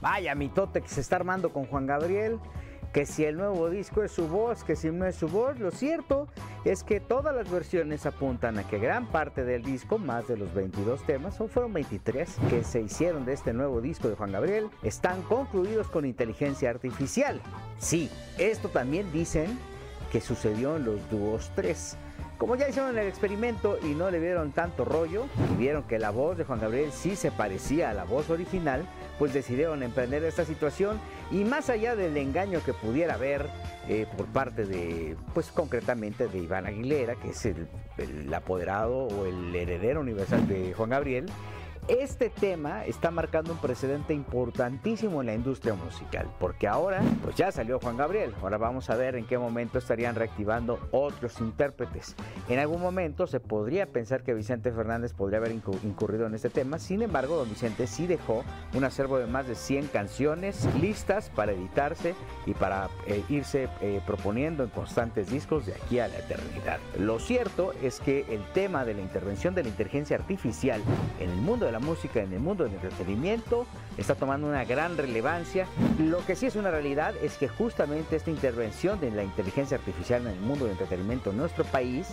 Vaya mitote que se está armando con Juan Gabriel que si el nuevo disco es su voz, que si no es su voz, lo cierto es que todas las versiones apuntan a que gran parte del disco, más de los 22 temas, o fueron 23, que se hicieron de este nuevo disco de Juan Gabriel, están concluidos con inteligencia artificial. Sí, esto también dicen que sucedió en los dúos 3. Como ya hicieron el experimento y no le vieron tanto rollo y vieron que la voz de Juan Gabriel sí se parecía a la voz original, pues decidieron emprender esta situación. Y más allá del engaño que pudiera haber eh, por parte de, pues concretamente de Iván Aguilera, que es el, el apoderado o el heredero universal de Juan Gabriel, este tema está marcando un precedente importantísimo en la industria musical, porque ahora pues ya salió Juan Gabriel, ahora vamos a ver en qué momento estarían reactivando otros intérpretes. En algún momento se podría pensar que Vicente Fernández podría haber incurrido en este tema, sin embargo don Vicente sí dejó un acervo de más de 100 canciones listas para editarse y para eh, irse eh, proponiendo en constantes discos de aquí a la eternidad. Lo cierto es que el tema de la intervención de la inteligencia artificial en el mundo de la música en el mundo del entretenimiento está tomando una gran relevancia. Lo que sí es una realidad es que justamente esta intervención de la inteligencia artificial en el mundo del entretenimiento en nuestro país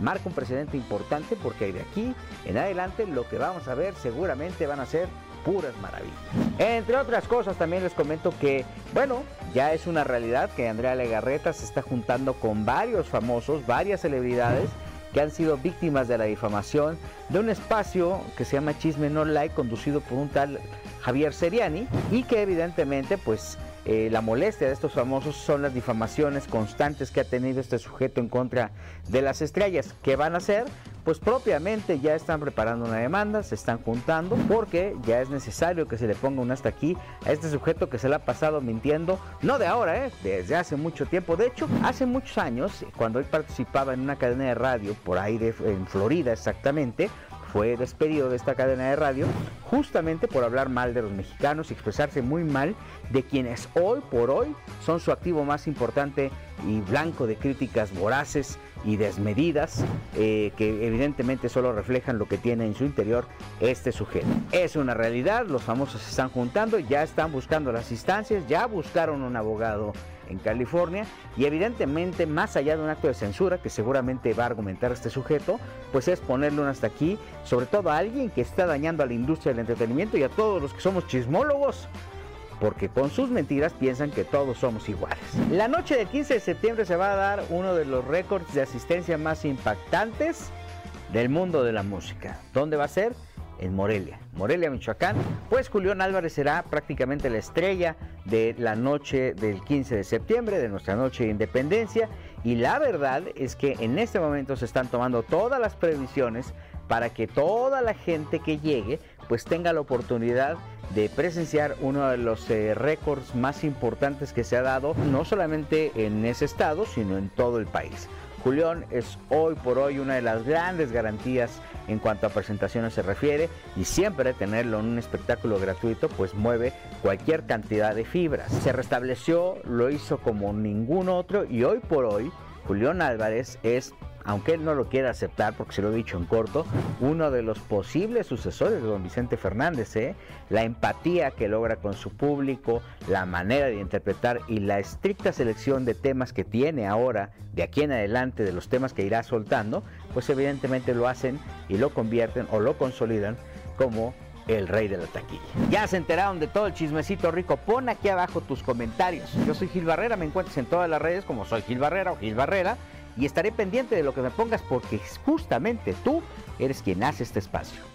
marca un precedente importante porque de aquí en adelante lo que vamos a ver seguramente van a ser puras maravillas. Entre otras cosas también les comento que, bueno, ya es una realidad que Andrea Legarreta se está juntando con varios famosos, varias celebridades que han sido víctimas de la difamación de un espacio que se llama Chisme No Like conducido por un tal Javier Seriani y que evidentemente pues eh, la molestia de estos famosos son las difamaciones constantes que ha tenido este sujeto en contra de las estrellas. ¿Qué van a hacer? Pues propiamente ya están preparando una demanda, se están juntando porque ya es necesario que se le ponga un hasta aquí a este sujeto que se le ha pasado mintiendo, no de ahora, ¿eh? desde hace mucho tiempo. De hecho, hace muchos años, cuando él participaba en una cadena de radio por ahí en Florida exactamente, fue despedido de esta cadena de radio justamente por hablar mal de los mexicanos y expresarse muy mal de quienes hoy por hoy son su activo más importante y blanco de críticas voraces y desmedidas eh, que evidentemente solo reflejan lo que tiene en su interior este sujeto. Es una realidad, los famosos se están juntando, ya están buscando las instancias, ya buscaron un abogado en California y evidentemente más allá de un acto de censura que seguramente va a argumentar este sujeto, pues es ponerle un hasta aquí, sobre todo a alguien que está dañando a la industria del entretenimiento y a todos los que somos chismólogos porque con sus mentiras piensan que todos somos iguales. La noche del 15 de septiembre se va a dar uno de los récords de asistencia más impactantes del mundo de la música. ¿Dónde va a ser? En Morelia, Morelia, Michoacán, pues Julián Álvarez será prácticamente la estrella de la noche del 15 de septiembre, de nuestra noche de independencia, y la verdad es que en este momento se están tomando todas las previsiones para que toda la gente que llegue pues tenga la oportunidad de presenciar uno de los eh, récords más importantes que se ha dado, no solamente en ese estado, sino en todo el país. Julián es hoy por hoy una de las grandes garantías en cuanto a presentaciones se refiere y siempre tenerlo en un espectáculo gratuito pues mueve cualquier cantidad de fibras. Se restableció, lo hizo como ningún otro y hoy por hoy Julián Álvarez es aunque él no lo quiera aceptar, porque se lo he dicho en corto, uno de los posibles sucesores de don Vicente Fernández, ¿eh? la empatía que logra con su público, la manera de interpretar y la estricta selección de temas que tiene ahora, de aquí en adelante, de los temas que irá soltando, pues evidentemente lo hacen y lo convierten o lo consolidan como el rey de la taquilla. Ya se enteraron de todo el chismecito rico. Pon aquí abajo tus comentarios. Yo soy Gil Barrera, me encuentras en todas las redes como soy Gil Barrera o Gil Barrera y estaré pendiente de lo que me pongas porque justamente tú eres quien hace este espacio.